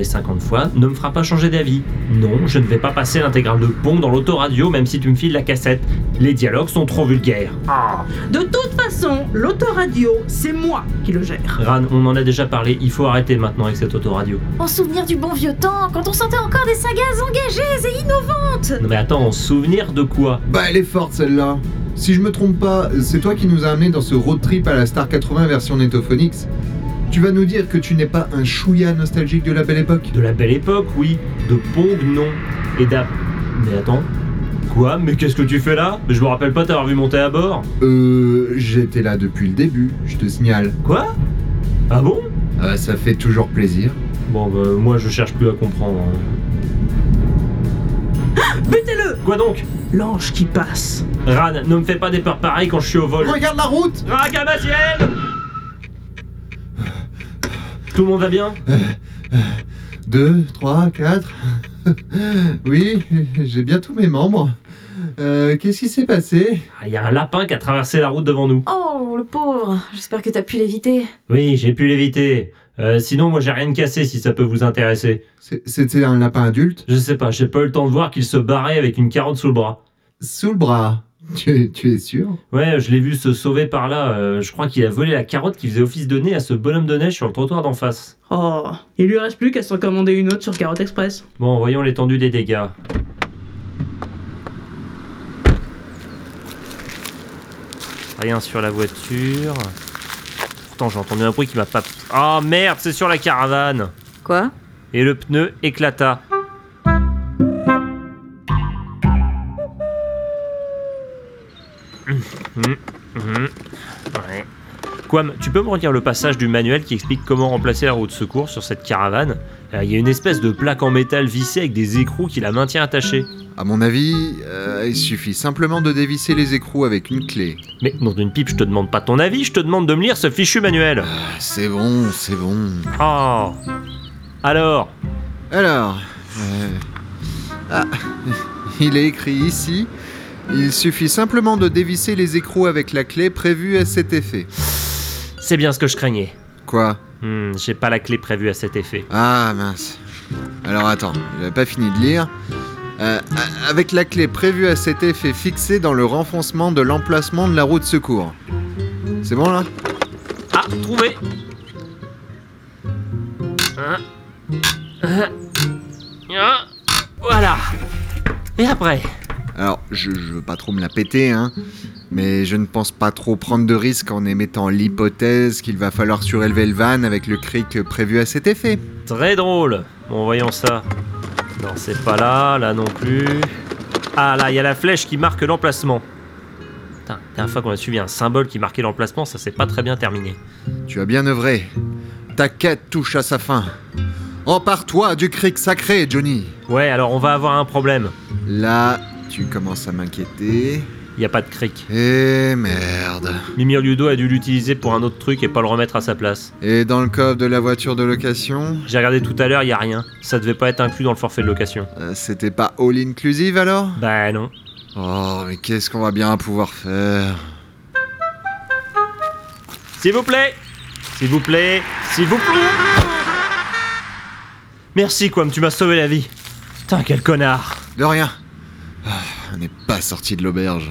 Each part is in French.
Le demander 50 fois ne me fera pas changer d'avis. Non, je ne vais pas passer l'intégrale de Pong dans l'autoradio même si tu me files la cassette. Les dialogues sont trop vulgaires. Ah. De toute façon, l'autoradio, c'est moi qui le gère. Ran, on en a déjà parlé, il faut arrêter maintenant avec cette autoradio. En souvenir du bon vieux temps, quand on sentait encore des sagas engagées et innovantes Non mais attends, en souvenir de quoi? Bah elle est forte celle-là. Si je me trompe pas, c'est toi qui nous as amené dans ce road trip à la Star 80 version Netophonix. Tu vas nous dire que tu n'es pas un chouïa nostalgique de la belle époque? De la belle époque, oui. De Pong, non. Et d'ap... Mais attends. Quoi? Mais qu'est-ce que tu fais là? Mais je me rappelle pas t'avoir vu monter à bord. Euh, j'étais là depuis le début, je te signale. Quoi? Ah bon? Ah, ça fait toujours plaisir. Bon bah moi je cherche plus à comprendre. Butez-le Quoi donc? L'ange qui passe. Ran, ne me fais pas des peurs pareilles quand je suis au vol. Regarde la route Ragamaziel Tout le monde va bien 2, 3, 4. oui, j'ai bien tous mes membres. Euh, Qu'est-ce qui s'est passé Ah, Il y a un lapin qui a traversé la route devant nous. Oh, le pauvre J'espère que t'as pu l'éviter. Oui, j'ai pu l'éviter. Euh, sinon, moi j'ai rien cassé si ça peut vous intéresser. C'était un lapin adulte Je sais pas, j'ai pas eu le temps de voir qu'il se barrait avec une carotte sous le bras. Sous le bras. Tu es, tu es sûr? Ouais, je l'ai vu se sauver par là. euh, je crois qu'il a volé la carotte qui faisait office de nez à ce bonhomme de neige sur le trottoir d'en face. Oh, il lui reste plus qu'à s'en commander une autre sur Carotte Express. Bon, voyons l'étendue des dégâts. Rien sur la voiture. Pourtant, j'ai entendu un bruit qui m'a pas. Ah merde, c'est sur la caravane Quoi? Et le pneu éclata. Ouais. Quam, tu peux me redire le passage du manuel qui explique comment remplacer la roue de secours sur cette caravane Euh, Il y a une espèce de plaque en métal vissée avec des écrous qui la maintient attachée. À mon avis, euh, il suffit simplement de dévisser les écrous avec une clé. Mais dans une pipe, je te demande pas ton avis, je te demande de me lire ce fichu manuel. Ah, C'est bon, c'est bon. Oh Alors Alors, euh, ah, il est écrit ici. Il suffit simplement de dévisser les écrous avec la clé prévue à cet effet. C'est bien ce que je craignais. Quoi? Hmm, j'ai pas la clé prévue à cet effet. Ah mince. Alors attends, j'avais pas fini de lire. Euh, avec la clé prévue à cet effet fixée dans le renfoncement de l'emplacement de la roue de secours. C'est bon là? Ah, trouvé Hein Hein Hein Voilà Et après? Alors, je, je veux pas trop me la péter, hein. Mais je ne pense pas trop prendre de risques en émettant l'hypothèse qu'il va falloir surélever le van avec le cric prévu à cet effet. Très drôle Bon, voyons ça. Non, c'est pas là, là non plus. Ah, là, il y a la flèche qui marque l'emplacement. Putain, la dernière fois qu'on a suivi un symbole qui marquait l'emplacement, ça s'est pas très bien terminé. Tu as bien œuvré. Ta quête touche à sa fin. Empare-toi du cric sacré, Johnny. Ouais, alors on va avoir un problème. Là, tu commences à m'inquiéter. Il y a pas de cric. Eh merde. Mimir Ludo a dû l'utiliser pour un autre truc et pas le remettre à sa place. Et dans le coffre de la voiture de location, J'ai regardé tout à l'heure, il y a rien. Ça devait pas être inclus dans le forfait de location. euh, c'était pas all inclusive alors? Bah non. Oh, mais qu'est-ce qu'on va bien pouvoir faire? S'il vous plaît S'il vous plaît S'il vous plaît Merci, Quam, tu m'as sauvé la vie. Putain, quel connard De rien. On n'est pas sorti de l'auberge.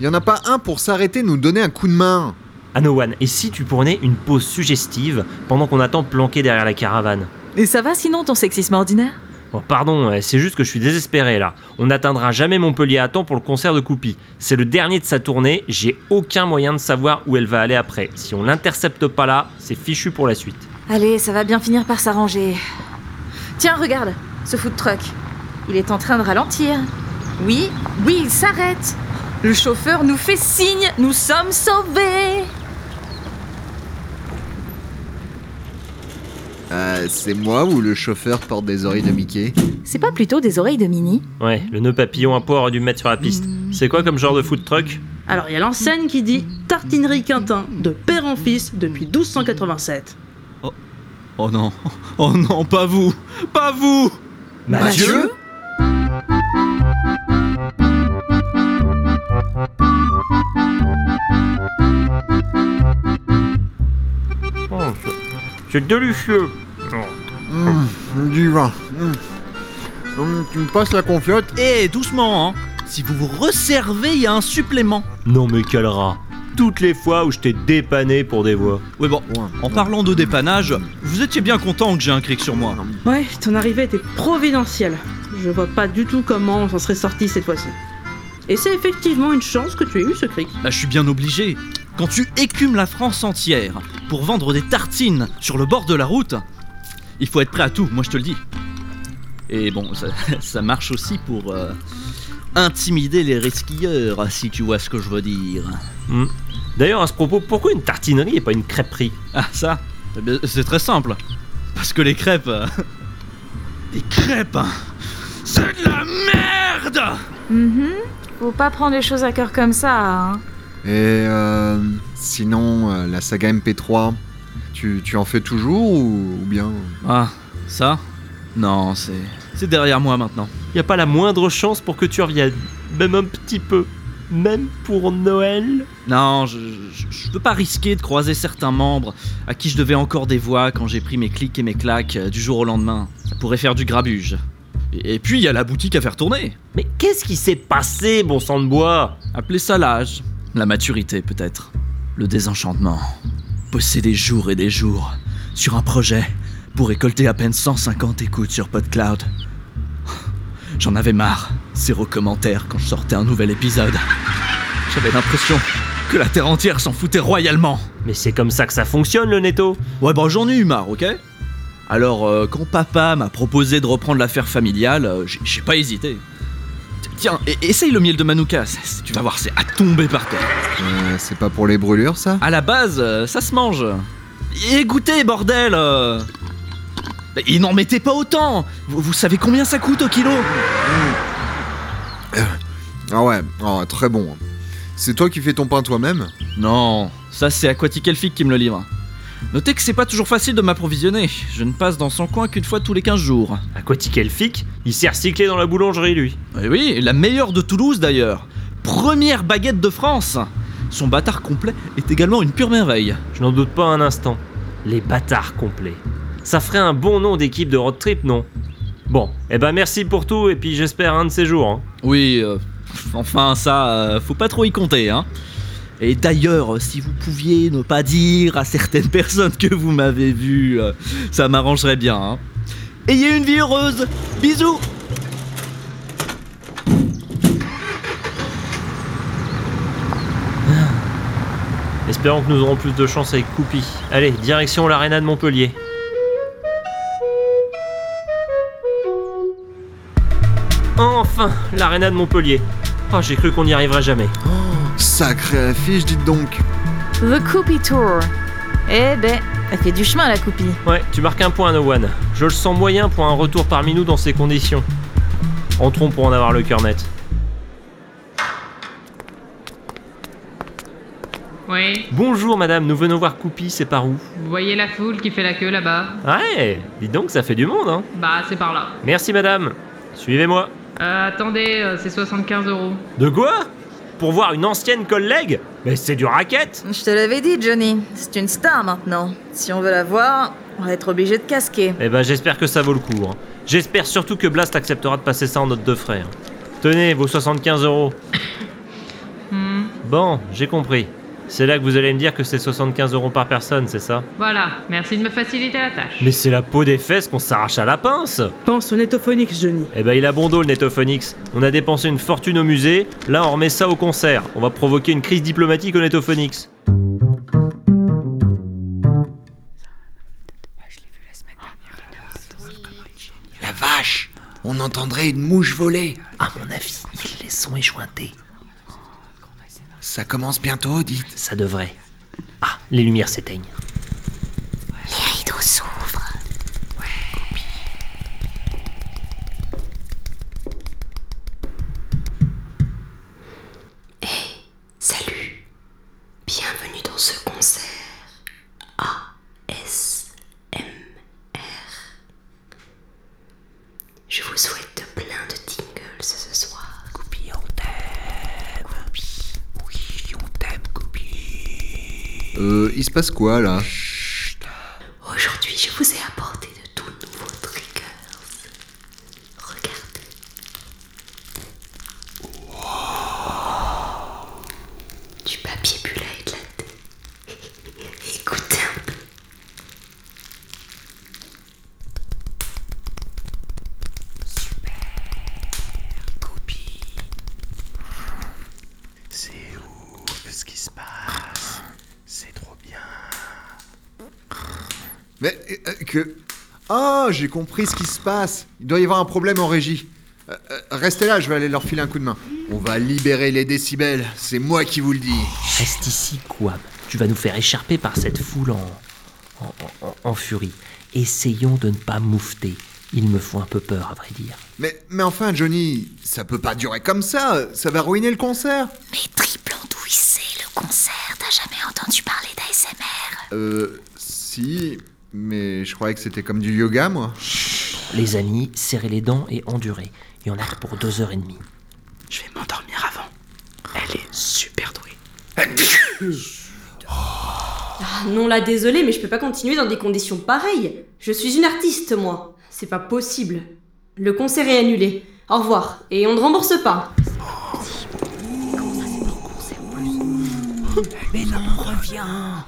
Il y en a pas un pour s'arrêter nous donner un coup de main. Anowan, et si tu prenais une pause suggestive pendant qu'on attend planqué derrière la caravane? Et ça va sinon ton sexisme ordinaire? Oh, pardon, euh, c'est juste que je suis désespéré là. On n'atteindra jamais Montpellier à temps pour le concert de Coupi. C'est le dernier de sa tournée, j'ai aucun moyen de savoir où elle va aller après. Si on l'intercepte pas là, c'est fichu pour la suite. Allez, ça va bien finir par s'arranger. Tiens, regarde, ce food truck. Il est en train de ralentir. Oui, oui, il s'arrête. Le chauffeur nous fait signe, nous sommes sauvés. Euh, c'est moi ou le chauffeur porte des oreilles de Mickey? C'est pas plutôt des oreilles de Mini Ouais, le nœud papillon à poids aurait dû me mettre sur la piste. C'est quoi comme genre de food truck? Alors il y a l'enseigne qui dit Tartinerie Quintin, de père en fils depuis 1287. Oh non, oh non, pas vous, pas vous Mathieu? C'est délicieux. Mmh, du vin. Mmh. Mmh, tu me passes la confiote Eh, doucement, hein Si vous vous resservez, il y a un supplément. Non mais quel rat. Toutes les fois où je t'ai dépanné pour des voix. Ouais, bon, Ouais. en parlant de dépannage, vous étiez bien content que j'ai un cric sur moi. Ouais, ton arrivée était providentielle. Je vois pas du tout comment on s'en serait sorti cette fois-ci. Et c'est effectivement une chance que tu aies eu ce cric. Bah, je suis bien obligé. Quand tu écumes la France entière pour vendre des tartines sur le bord de la route, il faut être prêt à tout, moi je te le dis. Et bon, ça, ça marche aussi pour euh, intimider les risquilleurs, si tu vois ce que je veux dire. Hmm. D'ailleurs, à ce propos, pourquoi une tartinerie et pas une crêperie? Ah, ça Eh C'est très simple. Parce que les crêpes. euh, Les crêpes hein, C'est de la merde Mhm. Faut pas prendre les choses à cœur comme ça, hein. Et euh, sinon, euh, la saga MP3, tu, tu en fais toujours ou, ou bien? Ah, ça? Non, c'est. C'est derrière moi maintenant. Y a pas la moindre chance pour que tu reviennes, même un petit peu, même pour Noël Non, je, je, je veux pas risquer de croiser certains membres à qui je devais encore des voix quand j'ai pris mes clics et mes claques euh, du jour au lendemain. Ça pourrait faire du grabuge. Et, et puis il y a la boutique à faire tourner. Mais qu'est-ce qui s'est passé, bon sang de bois? Appelez ça l'âge. La maturité peut-être. Le désenchantement. Bosser des jours et des jours sur un projet pour récolter à peine 150 écoutes sur PodCloud. J'en avais marre. Zéro commentaire quand je sortais un nouvel épisode. J'avais l'impression que la Terre entière s'en foutait royalement. Mais c'est comme ça que ça fonctionne le netto Ouais, bon, j'en ai eu marre, ok? Alors, euh, quand papa m'a proposé de reprendre l'affaire familiale, euh, j'ai pas hésité. Tiens, essaye le miel de Manuka, tu vas voir, c'est à tomber par terre. Euh, C'est pas pour les brûlures ça? À la base, euh, ça se mange. Et goûtez, bordel euh. Et n'en mettez pas autant vous, vous savez combien ça coûte au kilo? Ah ouais, oh, très bon. C'est toi qui fais ton pain toi-même? Non, ça c'est Aquatic Elfic qui me le livre. Notez que c'est pas toujours facile de m'approvisionner. Je ne passe dans son coin qu'une fois tous les 15 jours. Aquatique Elfic, il s'est recyclé dans la boulangerie lui. Eh oui, la meilleure de Toulouse d'ailleurs. Première baguette de France. Son bâtard complet est également une pure merveille. Je n'en doute pas un instant. Les bâtards complets. Ça ferait un bon nom d'équipe de road trip, non? Bon, eh ben merci pour tout et puis j'espère un de ces jours. Hein. Oui, euh, enfin ça, euh, faut pas trop y compter, hein. Et d'ailleurs, si vous pouviez ne pas dire à certaines personnes que vous m'avez vu, euh, ça m'arrangerait bien, hein. Ayez une vie heureuse Bisous Espérons que nous aurons plus de chance avec Coupi. Allez, direction l'aréna de Montpellier. Enfin, l'aréna de Montpellier. Oh, j'ai cru qu'on n'y arriverait jamais. Sacrée affiche, dites donc The Coupie Tour. Eh ben, elle fait du chemin la Coupie. Ouais, tu marques un point, No One. Je le sens moyen pour un retour parmi nous dans ces conditions. Entrons pour en avoir le cœur net. Oui, Bonjour madame, nous venons voir Coupi, c'est par où? Vous voyez la foule qui fait la queue là-bas? Ouais, dis donc, ça fait du monde, hein. Bah, c'est par là. Merci madame. Suivez-moi. Euh, attendez, euh, c'est 75 euros. De quoi? Pour voir une ancienne collègue Mais c'est du racket Je te l'avais dit, Johnny. C'est une star maintenant. Si on veut la voir, on va être obligé de casquer. Eh ben j'espère que ça vaut le coup. hein. J'espère surtout que Blast acceptera de passer ça en note de frère. Tenez, vos 75 euros. Hmm, Bon, j'ai compris. C'est là que vous allez me dire que c'est 75 euros par personne, c'est ça? Voilà, merci de me faciliter la tâche. Mais c'est la peau des fesses qu'on s'arrache à la pince Pense au Netophonix, Johnny. Eh ben il a bon dos le Netophonix. On a dépensé une fortune au musée, là on remet ça au concert. On va provoquer une crise diplomatique au Netophonix. La vache On entendrait une mouche voler. À mon avis, ils les sont éjointés. Ça commence bientôt, dites. Ça devrait. Ah, les lumières s'éteignent. il se passe quoi là? Chut. Aujourd'hui, je vous ai apporté de tout nouveaux triggers. Regardez. Wow. Du papier bulle. Mais euh, que. Ah, j'ai compris ce qui se passe. Il doit y avoir un problème en régie. Euh, euh, restez là, je vais aller leur filer un coup de main. On va libérer les décibels, c'est moi qui vous le dis. Reste ici, Quab. Tu vas nous faire écharper par cette foule en, en, en- en furie. Essayons de ne pas moufter. Il me faut un peu peur, à vrai dire. Mais, mais enfin, Johnny, ça peut pas durer comme ça, ça va ruiner le concert. Mais triple andouille, c'est le concert. T'as jamais entendu parler d'ASMR Euh, si, mais je croyais que c'était comme du yoga, moi. Les amis, serrez les dents et endurez. Il y en a pour deux heures et demie. Je vais m'endormir avant. Elle est super douée. Ah, non, là, désolé, mais je peux pas continuer dans des conditions pareilles. Je suis une artiste, moi. C'est pas possible. Le concert est annulé. Au revoir. Et on ne rembourse pas. Mais non, reviens.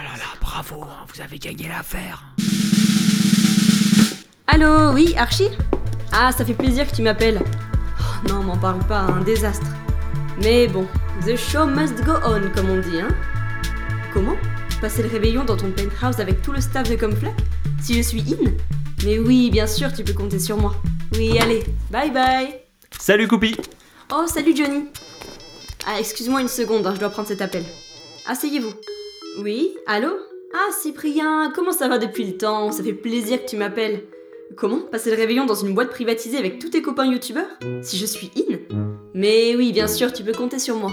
Oh là là là là, bravo, hein, vous avez gagné l'affaire. Allô, oui, Archie? Ah, ça fait plaisir que tu m'appelles. Oh, non, m'en parle pas, un désastre. Mais bon, the show must go on, comme on dit, hein Comment? Passer le réveillon dans ton penthouse avec tout le staff de Comflac Si je suis in? Mais oui, bien sûr, tu peux compter sur moi. Oui, allez, bye bye Salut, Coupi Oh, salut Johnny Ah, excuse-moi une seconde, hein, je dois prendre cet appel. Asseyez-vous. Oui, allô? Ah, Cyprien, comment ça va depuis le temps? Ça fait plaisir que tu m'appelles. Comment? Passer le réveillon dans une boîte privatisée avec tous tes copains youtubeurs? Si je suis in? Mais oui, bien sûr, tu peux compter sur moi.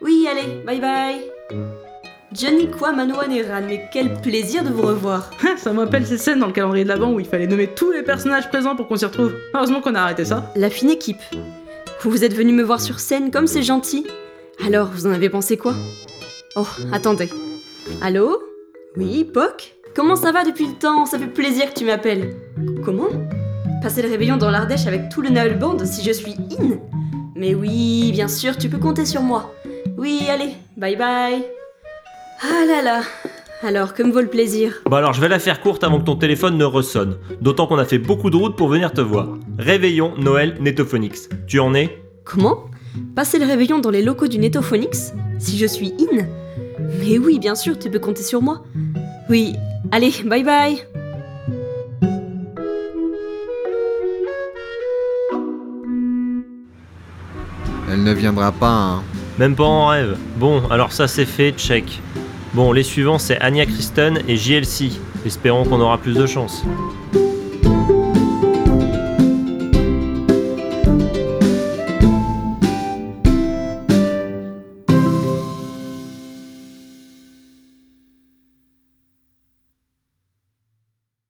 Oui, allez, bye bye Johnny quoi, Manoan et Ran, mais quel plaisir de vous revoir Ça me rappelle ces scènes dans le calendrier de l'avant où il fallait nommer tous les personnages présents pour qu'on s'y retrouve. Heureusement qu'on a arrêté ça. La fine équipe. Vous êtes venu me voir sur scène comme c'est gentil. Alors, vous en avez pensé quoi? Oh, attendez. Allô Oui, Poc Comment ça va depuis le temps Ça fait plaisir que tu m'appelles. Comment Passer le réveillon dans l'Ardèche avec tout le Naël Band si je suis in Mais oui, bien sûr, tu peux compter sur moi. Oui, allez, bye bye. Ah là là. Alors, que me vaut le plaisir Bon alors, je vais la faire courte avant que ton téléphone ne ressonne. D'autant qu'on a fait beaucoup de routes pour venir te voir. Réveillon, Noël, Netophonix. Tu en es? Comment Passer le réveillon dans les locaux du Netophonix Si je suis in Mais oui, bien sûr, tu peux compter sur moi. Oui, allez, bye bye Elle ne viendra pas, hein. Même pas en rêve. Bon, alors ça c'est fait, check. Bon, les suivants c'est Anya Kristen et JLC. Espérons qu'on aura plus de chance.